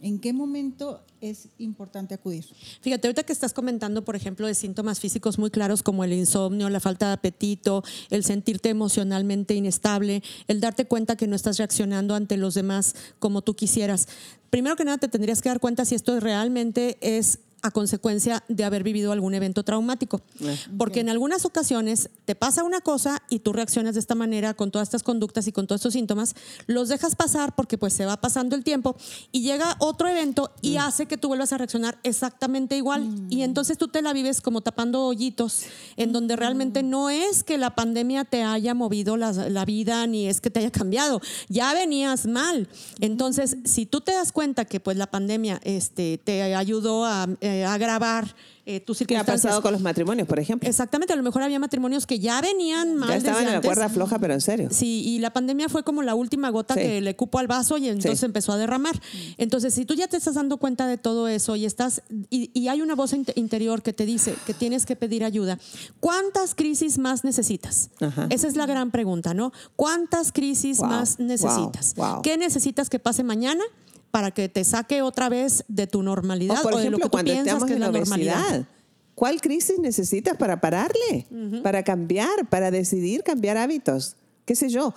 S4: ¿En qué momento es importante acudir?
S3: Fíjate, ahorita que estás comentando, por ejemplo, de síntomas físicos muy claros como el insomnio, la falta de apetito, el sentirte emocionalmente inestable, el darte cuenta que no estás reaccionando ante los demás como tú quisieras. Primero que nada, te tendrías que dar cuenta si esto realmente es a consecuencia de haber vivido algún evento traumático.
S2: Eh.
S3: Porque en algunas ocasiones te pasa una cosa y tú reaccionas de esta manera con todas estas conductas y con todos estos síntomas, los dejas pasar porque pues se va pasando el tiempo y llega otro evento y
S2: Mm.
S3: hace que tú vuelvas a reaccionar exactamente igual. Y entonces tú te la vives como tapando hoyitos, en donde realmente no es que la pandemia te haya movido la, la vida ni es que te haya cambiado, ya venías mal. Entonces, si tú te das cuenta que pues la pandemia este, te ayudó a eh, agravar eh, tus
S2: ¿Qué ha
S3: circunstancias.
S2: pasado con los matrimonios, por ejemplo?
S3: Exactamente, a lo mejor había matrimonios que ya venían mal
S2: Ya estaban
S3: desde
S2: en la cuerda floja, pero en serio.
S3: Sí, y la pandemia fue como la última gota
S2: Sí.
S3: que le cupo al vaso y entonces
S2: Sí.
S3: empezó a derramar. Entonces, si tú ya te estás dando cuenta de todo eso y estás y, y hay una voz inte- interior que te dice que tienes que pedir ayuda, ¿cuántas crisis más necesitas?
S2: Ajá.
S3: Esa es la gran pregunta, ¿no? ¿Cuántas crisis
S2: Wow,
S3: más necesitas?
S2: wow, wow.
S3: ¿Qué necesitas que pase mañana? Para que te saque otra vez de tu normalidad
S2: O por
S3: o de lo
S2: ejemplo,
S3: que tú
S2: cuando
S3: piensas que es la normalidad.
S2: ¿Cuál crisis necesitas para pararle? Para cambiar, para decidir cambiar hábitos. ¿Qué sé yo?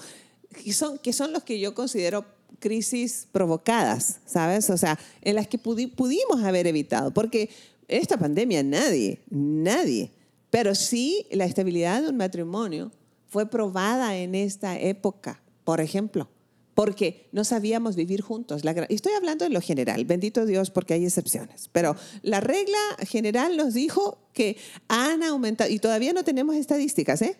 S2: Que son, que son los que yo considero crisis provocadas, ¿sabes? O sea, en las que pudi- pudimos haber evitado. Porque esta pandemia nadie, nadie. Pero sí la estabilidad de un matrimonio fue probada en esta época, por ejemplo porque no sabíamos vivir juntos. Y estoy hablando en lo general, bendito Dios, porque hay excepciones. Pero la regla general nos dijo que han aumentado, y todavía no tenemos estadísticas, ¿eh?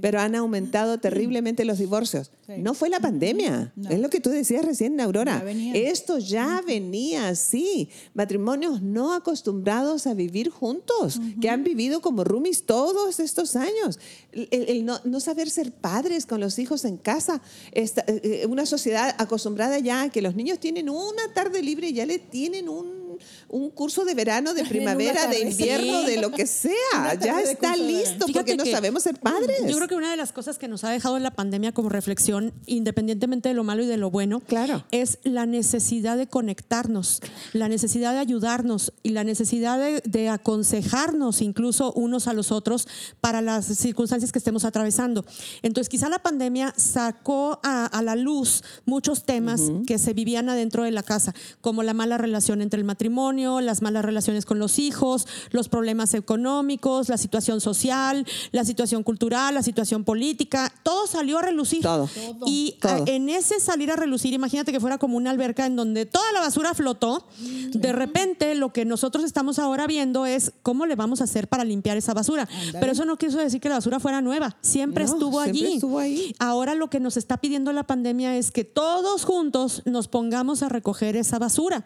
S2: Pero han aumentado terriblemente los divorcios.
S4: Sí.
S2: No fue la pandemia,
S4: No.
S2: es lo que tú decías recién, Aurora.
S4: Ya.
S2: Esto ya venía así. Matrimonios no acostumbrados a vivir juntos, que han vivido como roomies todos estos años. El, no, no saber ser padres con los hijos en casa. Esta- eh, eh, una sociedad acostumbrada ya a que los niños tienen una tarde libre y ya le tienen un, un curso de verano, de primavera, de invierno, de lo que sea. Ya está listo porque no sabemos ser padres.
S3: Yo creo que una de las cosas que nos ha dejado la pandemia como reflexión, independientemente de lo malo y de lo bueno,
S2: Claro.
S3: es la necesidad de conectarnos, la necesidad de ayudarnos y la necesidad de, de aconsejarnos incluso unos a los otros para las circunstancias que estemos atravesando. Entonces, quizá la pandemia sacó a, a la luz muchos temas que se vivían adentro de la casa, como la mala relación entre el matrimonio, las malas relaciones con los hijos, los problemas económicos, la situación social, la situación cultural, la situación política, todo salió a relucir.
S2: Todo.
S3: Y
S2: Todo.
S3: a- en ese salir a relucir, imagínate que fuera como una alberca en donde toda la basura flotó, de repente lo que nosotros estamos ahora viendo es cómo le vamos a hacer para limpiar esa basura. Pero eso no quiso decir que la basura fuera nueva, siempre
S2: No,
S3: estuvo
S2: siempre
S3: allí.
S2: estuvo ahí.
S3: Ahora lo que nos está pidiendo la pandemia es que todos juntos nos pongamos a recoger esa basura.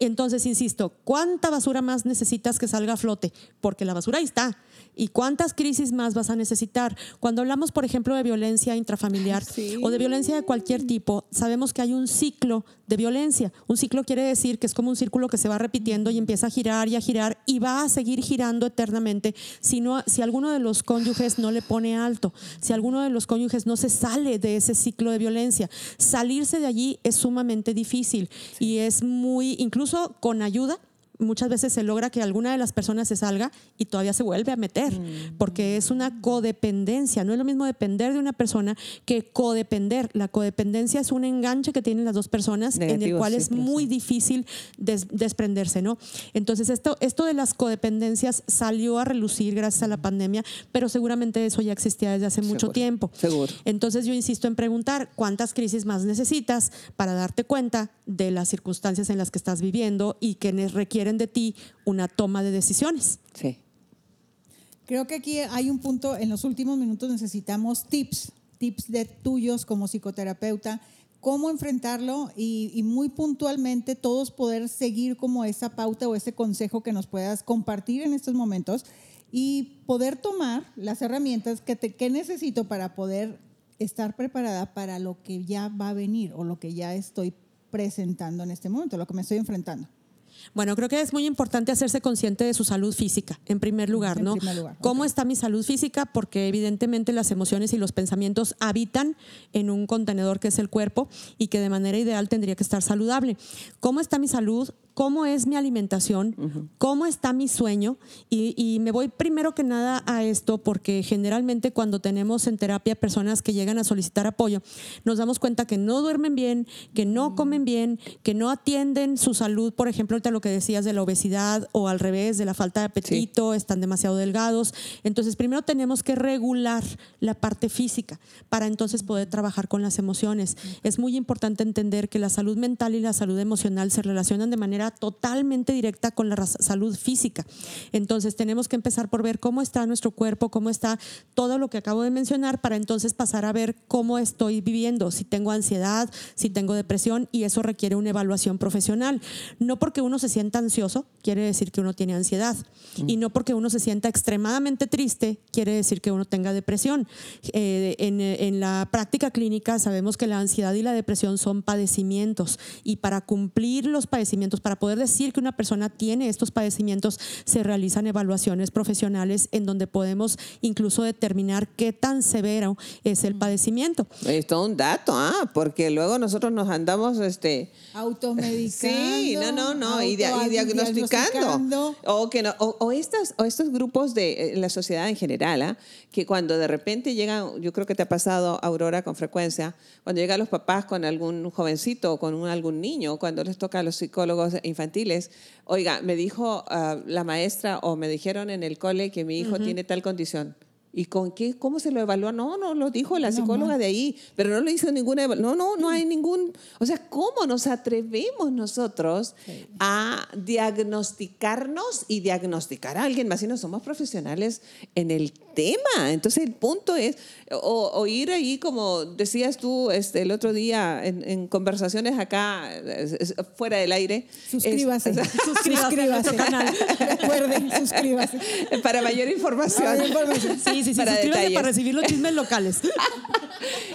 S3: Entonces, insisto, ¿cuánta basura más necesitas que salga a flote? Porque la basura ahí está. ¿Y cuántas crisis más vas a necesitar? Cuando hablamos, por ejemplo, de violencia intrafamiliar
S2: Sí.
S3: o de violencia de cualquier tipo, sabemos que hay un ciclo de violencia. Un ciclo quiere decir que es como un círculo que se va repitiendo y empieza a girar y a girar y va a seguir girando eternamente si, no, si alguno de los cónyuges no le pone alto, si alguno de los cónyuges no se sale de ese ciclo de violencia. Salirse de allí es sumamente difícil y es muy, incluso con ayuda, ayuda muchas veces se logra que alguna de las personas se salga y todavía se vuelve a meter, porque es una codependencia. No es lo mismo depender de una persona que codepender. La codependencia es un enganche que tienen las dos personas en el cual
S2: sí,
S3: es muy
S2: sí.
S3: difícil des- desprenderse, ¿no? Entonces, esto, esto de las codependencias salió a relucir gracias a la pandemia, pero seguramente eso ya existía desde hace mucho tiempo.
S2: seguro.
S3: Entonces yo insisto en preguntar cuántas crisis más necesitas para darte cuenta de las circunstancias en las que estás viviendo y que ne- requieren de ti una toma de decisiones.
S2: Sí.
S4: Creo que aquí hay un punto, en los últimos minutos necesitamos tips, tips de tuyos como psicoterapeuta, cómo enfrentarlo y, y muy puntualmente todos poder seguir como esa pauta o ese consejo que nos puedas compartir en estos momentos y poder tomar las herramientas que, te, que necesito para poder estar preparada para lo que ya va a venir o lo que ya estoy presentando en este momento, lo que me estoy enfrentando.
S3: Bueno, creo que es muy importante hacerse consciente de su salud física, en primer lugar,
S4: En
S3: ¿no?
S4: primer lugar,
S3: ¿Cómo está mi salud física? Porque evidentemente las emociones y los pensamientos habitan en un contenedor que es el cuerpo y que de manera ideal tendría que estar saludable. ¿Cómo está mi salud? ¿Cómo es mi alimentación? ¿Cómo está mi sueño? Y, y me voy primero que nada a esto porque generalmente cuando tenemos en terapia personas que llegan a solicitar apoyo, nos damos cuenta que no duermen bien, que no comen bien, que no atienden su salud, por ejemplo, ahorita lo que decías de la obesidad o al revés, de la falta de apetito, están demasiado delgados. Entonces, primero tenemos que regular la parte física para entonces poder trabajar con las emociones. Es muy importante entender que la salud mental y la salud emocional se relacionan de manera totalmente directa con la salud física. Entonces, tenemos que empezar por ver cómo está nuestro cuerpo, cómo está todo lo que acabo de mencionar para entonces pasar a ver cómo estoy viviendo, si tengo ansiedad, si tengo depresión y eso requiere una evaluación profesional. No porque uno se sienta ansioso quiere decir que uno tiene ansiedad y no porque uno se sienta extremadamente triste quiere decir que uno tenga depresión. Eh, en, en la práctica clínica sabemos que la ansiedad y la depresión son padecimientos y para cumplir los padecimientos, para poder decir que una persona tiene estos padecimientos, se realizan evaluaciones profesionales en donde podemos incluso determinar qué tan severo es el padecimiento.
S2: Es todo un dato, ¿ah? Porque luego nosotros nos andamos, este...
S4: Automedicando.
S2: Sí, no, no, no, y, dia- y diagnosticando. O, que no- o, o estas, o estos grupos de eh, la sociedad en general, ¿ah? que cuando de repente llegan, yo creo que te ha pasado, Aurora, con frecuencia, cuando llegan los papás con algún jovencito o con un- algún niño, cuando les toca a los psicólogos infantiles, oiga, me dijo ah, la maestra o me dijeron en el cole que mi hijo tiene tal condición. ¿Y con qué? ¿Cómo se lo evaluó? No, no, lo dijo la psicóloga de ahí, pero no le hizo ninguna. No, no, no hay ningún... O sea, ¿cómo nos atrevemos nosotros a diagnosticarnos y diagnosticar a alguien más si no somos profesionales en el tema? Entonces, el punto es, o, o ir ahí, como decías tú este, el otro día en, en conversaciones acá, es- es- fuera del aire.
S4: Suscríbase.
S2: es-
S3: Suscríbase a nuestro canal.
S4: Recuerden, suscríbase.
S2: para mayor información.
S4: Mayor información.
S3: Sí, sí, sí,
S2: Para
S3: suscríbase
S2: detalles.
S3: para recibir los chismes locales.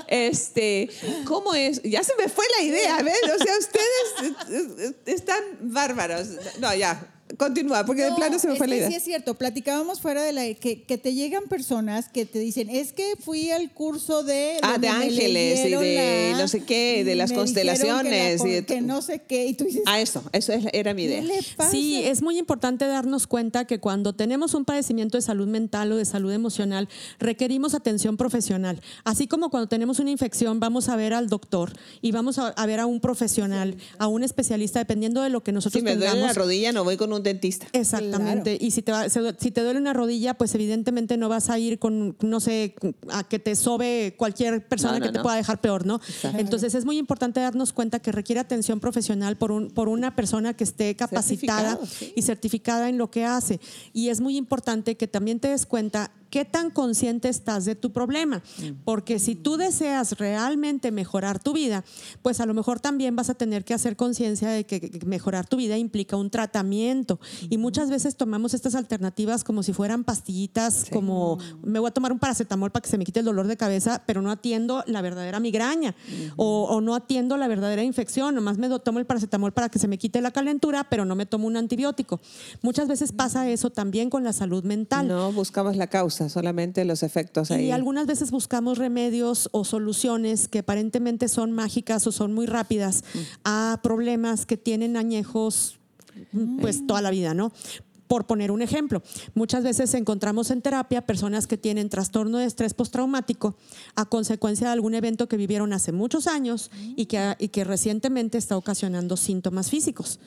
S2: Este, ¿cómo es? Ya se me fue la idea, ¿ves? O sea, ustedes eh, eh, están bárbaros. No, ya, continúa, porque de
S4: No,
S2: plano se me fue la idea.
S4: Sí, es cierto. Platicábamos fuera de la. Que, que te llegan personas que te dicen: Es que fui al curso de.
S2: Ah, de ángeles y de
S4: la-
S2: no sé qué, de las
S4: que la
S2: constelaciones
S4: con-
S2: y de
S4: que, no sé qué. Y tú dices:
S2: Ah, eso, eso es- era mi
S4: ¿Qué
S2: idea.
S4: le pasa?
S3: Sí, es muy importante darnos cuenta que cuando tenemos un padecimiento de salud mental o de salud emocional, requerimos atención profesional. Así como cuando tenemos una infección, vamos a ver al doctor y vamos a, a ver a un profesional, a un especialista, dependiendo de lo que nosotros
S2: Si me duele
S3: tengamos.
S2: la rodilla, no voy con un dentista.
S3: Exactamente. Y si te, va- se- si te duele una rodilla, pues evidentemente no vas a ir con, no sé, a que te sobe cualquier persona
S2: No, no,
S3: que te
S2: no.
S3: pueda dejar peor, ¿no? Entonces es muy importante darnos cuenta que requiere atención profesional por, un, por una persona que esté capacitada
S2: sí.
S3: y certificada en lo que hace. Y es muy importante que también te des cuenta qué tan consciente estás de tu problema. Porque si tú deseas realmente mejorar tu vida, pues a lo mejor también vas a tener que hacer conciencia de que mejorar tu vida implica un tratamiento. Y muchas veces tomamos estas alternativas como si fueran pastillitas, como me voy a tomar un paracetamol para que se me quite el dolor de cabeza, pero no atiendo la verdadera migraña o, o no atiendo la verdadera infección, nomás me tomo el paracetamol para que se me quite la calentura, pero no me tomo un antibiótico. Muchas veces pasa eso también con la salud mental.
S2: No buscamos la causa, solamente los efectos ahí.
S3: Y algunas veces buscamos remedios o soluciones que aparentemente son mágicas o son muy rápidas a problemas que tienen añejos pues toda la vida, ¿no? Por poner un ejemplo, muchas veces encontramos en terapia personas que tienen trastorno de estrés postraumático a consecuencia de algún evento que vivieron hace muchos años y que, y que recientemente está ocasionando síntomas físicos.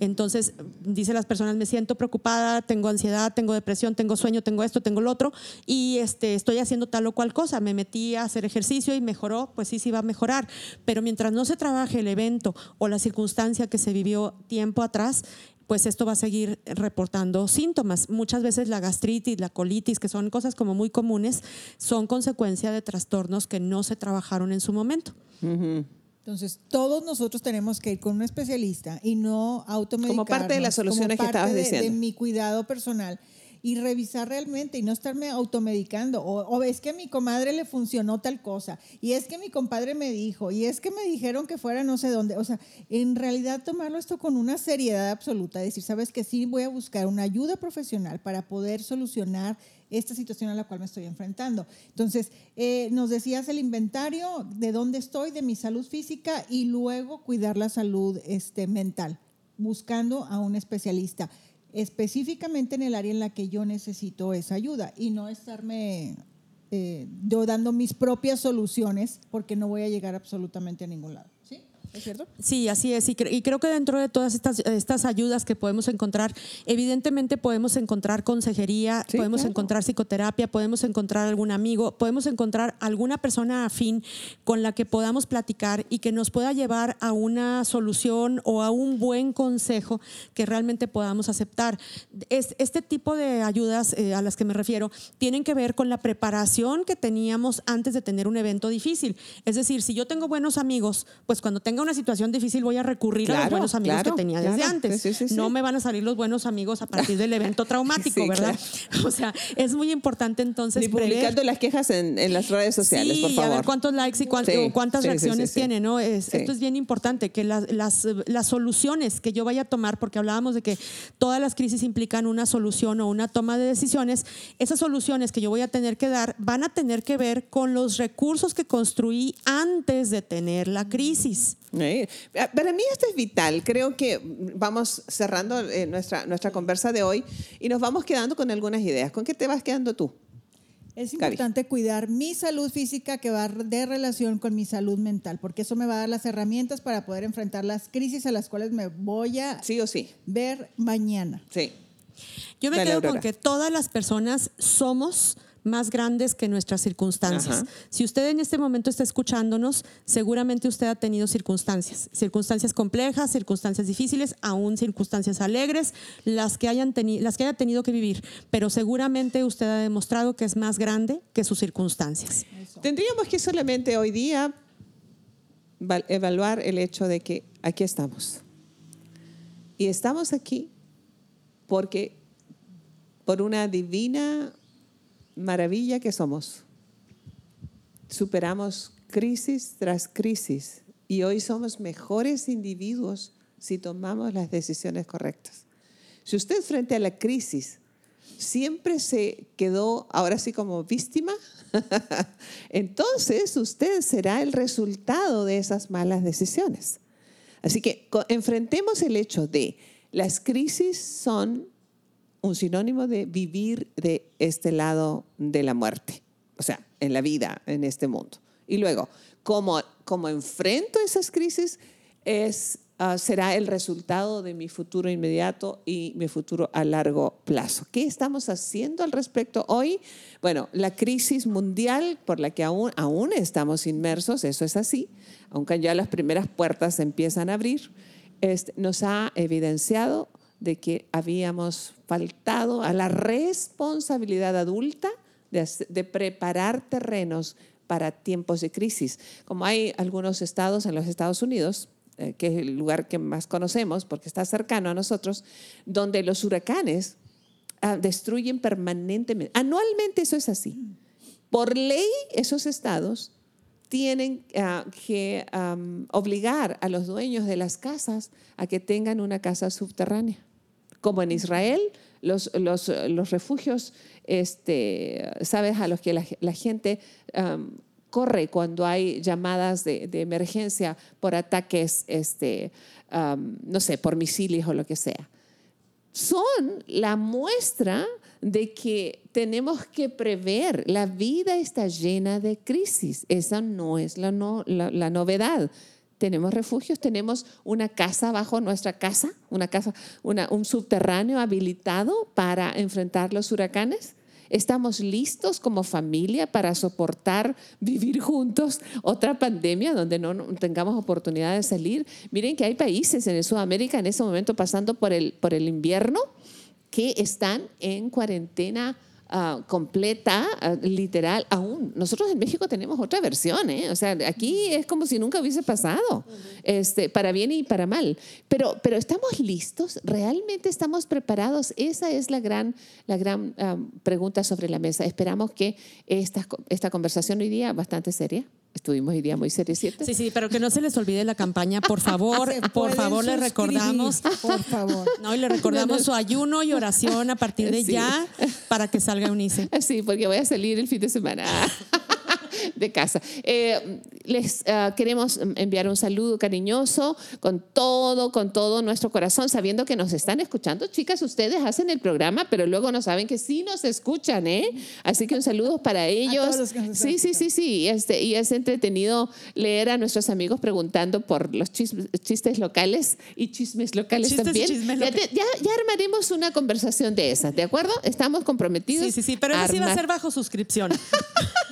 S3: Entonces, dice las personas, me siento preocupada, tengo ansiedad, tengo depresión, tengo sueño, tengo esto, tengo lo otro, y este, estoy haciendo tal o cual cosa. Me metí a hacer ejercicio y mejoró, pues sí, sí va a mejorar. Pero mientras no se trabaje el evento o la circunstancia que se vivió tiempo atrás, pues esto va a seguir reportando síntomas. Muchas veces la gastritis, la colitis, que son cosas como muy comunes, son consecuencia de trastornos que no se trabajaron en su momento.
S4: Entonces, todos nosotros tenemos que ir con un especialista y no automedicarnos.
S2: Como parte de las soluciones que
S4: como parte
S2: estabas
S4: de-
S2: diciendo.
S4: De mi cuidado personal. Y revisar realmente y no estarme automedicando. O, o es que a mi comadre le funcionó tal cosa, y es que mi compadre me dijo, y es que me dijeron que fuera no sé dónde. O sea, en realidad tomarlo esto con una seriedad absoluta, decir, sabes que sí voy a buscar una ayuda profesional para poder solucionar esta situación a la cual me estoy enfrentando. Entonces, eh, nos decías el inventario de dónde estoy, de mi salud física y luego cuidar la salud este, mental, buscando a un especialista específicamente en el área en la que yo necesito esa ayuda y no estarme eh, yo dando mis propias soluciones porque no voy a llegar absolutamente a ningún lado. ¿Es cierto?
S3: Sí, así es. Y, creo que dentro de todas estas, estas ayudas que podemos encontrar, evidentemente podemos encontrar consejería, podemos encontrar psicoterapia, podemos encontrar algún amigo, podemos encontrar alguna persona afín con la que podamos platicar y que nos pueda llevar a una solución o a un buen consejo que realmente podamos aceptar. Es, este tipo de ayudas eh, a las que me refiero tienen que ver con la preparación que teníamos antes de tener un evento difícil. Es decir, si yo tengo buenos amigos, pues cuando tenga una situación difícil voy a recurrir a los buenos amigos que tenía desde antes. no me van a salir los buenos amigos a partir del evento traumático, ¿verdad? O sea, es muy importante entonces.
S2: Ni publicando las quejas en, en, las redes sociales, por favor.
S3: a ver cuántos likes y cuántas reacciones tiene, ¿no? Es, esto es bien importante, que las, las, las soluciones que yo vaya a tomar, porque hablábamos de que todas las crisis implican una solución o una toma de decisiones, esas soluciones que yo voy a tener que dar van a tener que ver con los recursos que construí antes de tener la crisis.
S2: Eh, para mí esto es vital. Creo que vamos cerrando eh, nuestra, nuestra conversa de hoy y nos vamos quedando con algunas ideas. ¿Con qué te vas quedando tú?
S4: Es importante cuidar mi salud física que va de relación con mi salud mental, porque eso me va a dar las herramientas para poder enfrentar las crisis a las cuales me voy a
S2: sí o sí.
S4: ver mañana.
S2: Sí.
S3: Yo me quedo con que todas las personas somos más grandes que nuestras circunstancias. Si usted en este momento está escuchándonos, seguramente usted ha tenido circunstancias, circunstancias complejas, circunstancias difíciles, aún circunstancias alegres, las que, hayan las que haya tenido que vivir, pero seguramente usted ha demostrado que es más grande que sus circunstancias.
S2: Tendríamos que solamente hoy día evaluar el hecho de que aquí estamos. Y estamos aquí porque por una divina maravilla que somos. Superamos crisis tras crisis y hoy somos mejores individuos si tomamos las decisiones correctas. Si usted frente a la crisis siempre se quedó ahora sí como víctima, entonces usted será el resultado de esas malas decisiones. Así que enfrentemos el hecho de las crisis son un sinónimo de vivir de este lado de la muerte, o sea, en la vida, en este mundo. Y luego, como, como enfrento esas crisis, es, ah, será el resultado de mi futuro inmediato y mi futuro a largo plazo. ¿Qué estamos haciendo al respecto hoy? Bueno, la crisis mundial por la que aún, estamos inmersos, eso es así, aunque ya las primeras puertas empiezan a abrir, este, nos ha evidenciado de que habíamos faltado a la responsabilidad adulta de, preparar terrenos para tiempos de crisis. Como hay algunos estados en los Estados Unidos, eh, que es el lugar que más conocemos porque está cercano a nosotros, donde los huracanes ah, destruyen permanentemente. Anualmente eso es así. Por ley, esos estados tienen ah, que obligar a los dueños de las casas a que tengan una casa subterránea como en Israel, los, los, los refugios, este, sabes, a los que la, gente corre cuando hay llamadas de, de emergencia por ataques, este, no sé, por misiles o lo que sea. Son la muestra de que tenemos que prever. La vida está llena de crisis. Esa no es la, no, la novedad tenemos refugios, tenemos una casa bajo nuestra casa, una casa, un subterráneo habilitado para enfrentar los huracanes. ¿Estamos listos como familia para soportar vivir juntos otra pandemia donde no tengamos oportunidad de salir? Miren que hay países en Sudamérica en ese momento pasando por el, por el invierno que están en cuarentena ah, completa, ah, literal, aún. Nosotros en México tenemos otra versión, ¿eh? O sea, aquí es como si nunca hubiese pasado, este, para bien y para mal. Pero, pero ¿estamos listos? ¿Realmente estamos preparados? Esa es la gran, la gran ah, pregunta sobre la mesa. Esperamos que esta, esta conversación hoy día, bastante seria, estuvimos hoy día muy serios, ¿cierto?
S3: Sí, sí, pero que no se les olvide la campaña, por favor, por favor, le
S4: suscribir,
S3: recordamos.
S4: Por favor.
S3: No, y le recordamos su ayuno y oración a partir de
S2: Sí.
S3: ya para que salga Unice.
S2: Sí, porque voy a salir el fin de semana de casa. Eh, les ah, queremos enviar un saludo cariñoso con todo, con todo nuestro corazón, sabiendo que nos están escuchando. Chicas, ustedes hacen el programa, pero luego no saben que sí nos escuchan, ¿eh? Así que un saludo para ellos.
S4: todos los que nos están
S2: sí, sí, sí, sí. Este, y es entretenido leer a nuestros amigos preguntando por los chismes- chistes locales y chismes locales
S3: Chistes y
S2: también.
S3: chismes
S2: ya,
S3: locales.
S2: ya, ya armaremos una conversación de esas, ¿de acuerdo? Estamos comprometidos.
S3: Sí, sí, sí, pero eso sí va a ser bajo suscripción.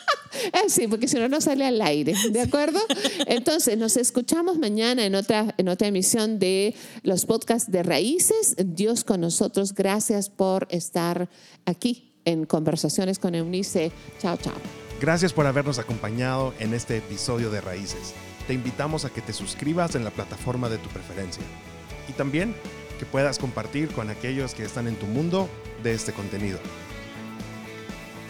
S2: Ah, sí, porque si no, no sale al aire, ¿de acuerdo? Entonces, nos escuchamos mañana en otra, en otra emisión de los podcasts de Raíces. Dios con nosotros. Gracias por estar aquí en Conversaciones con Eunice. Chao, chao.
S1: Gracias por habernos acompañado en este episodio de Raíces. Te invitamos a que te suscribas en la plataforma de tu preferencia y también que puedas compartir con aquellos que están en tu mundo de este contenido.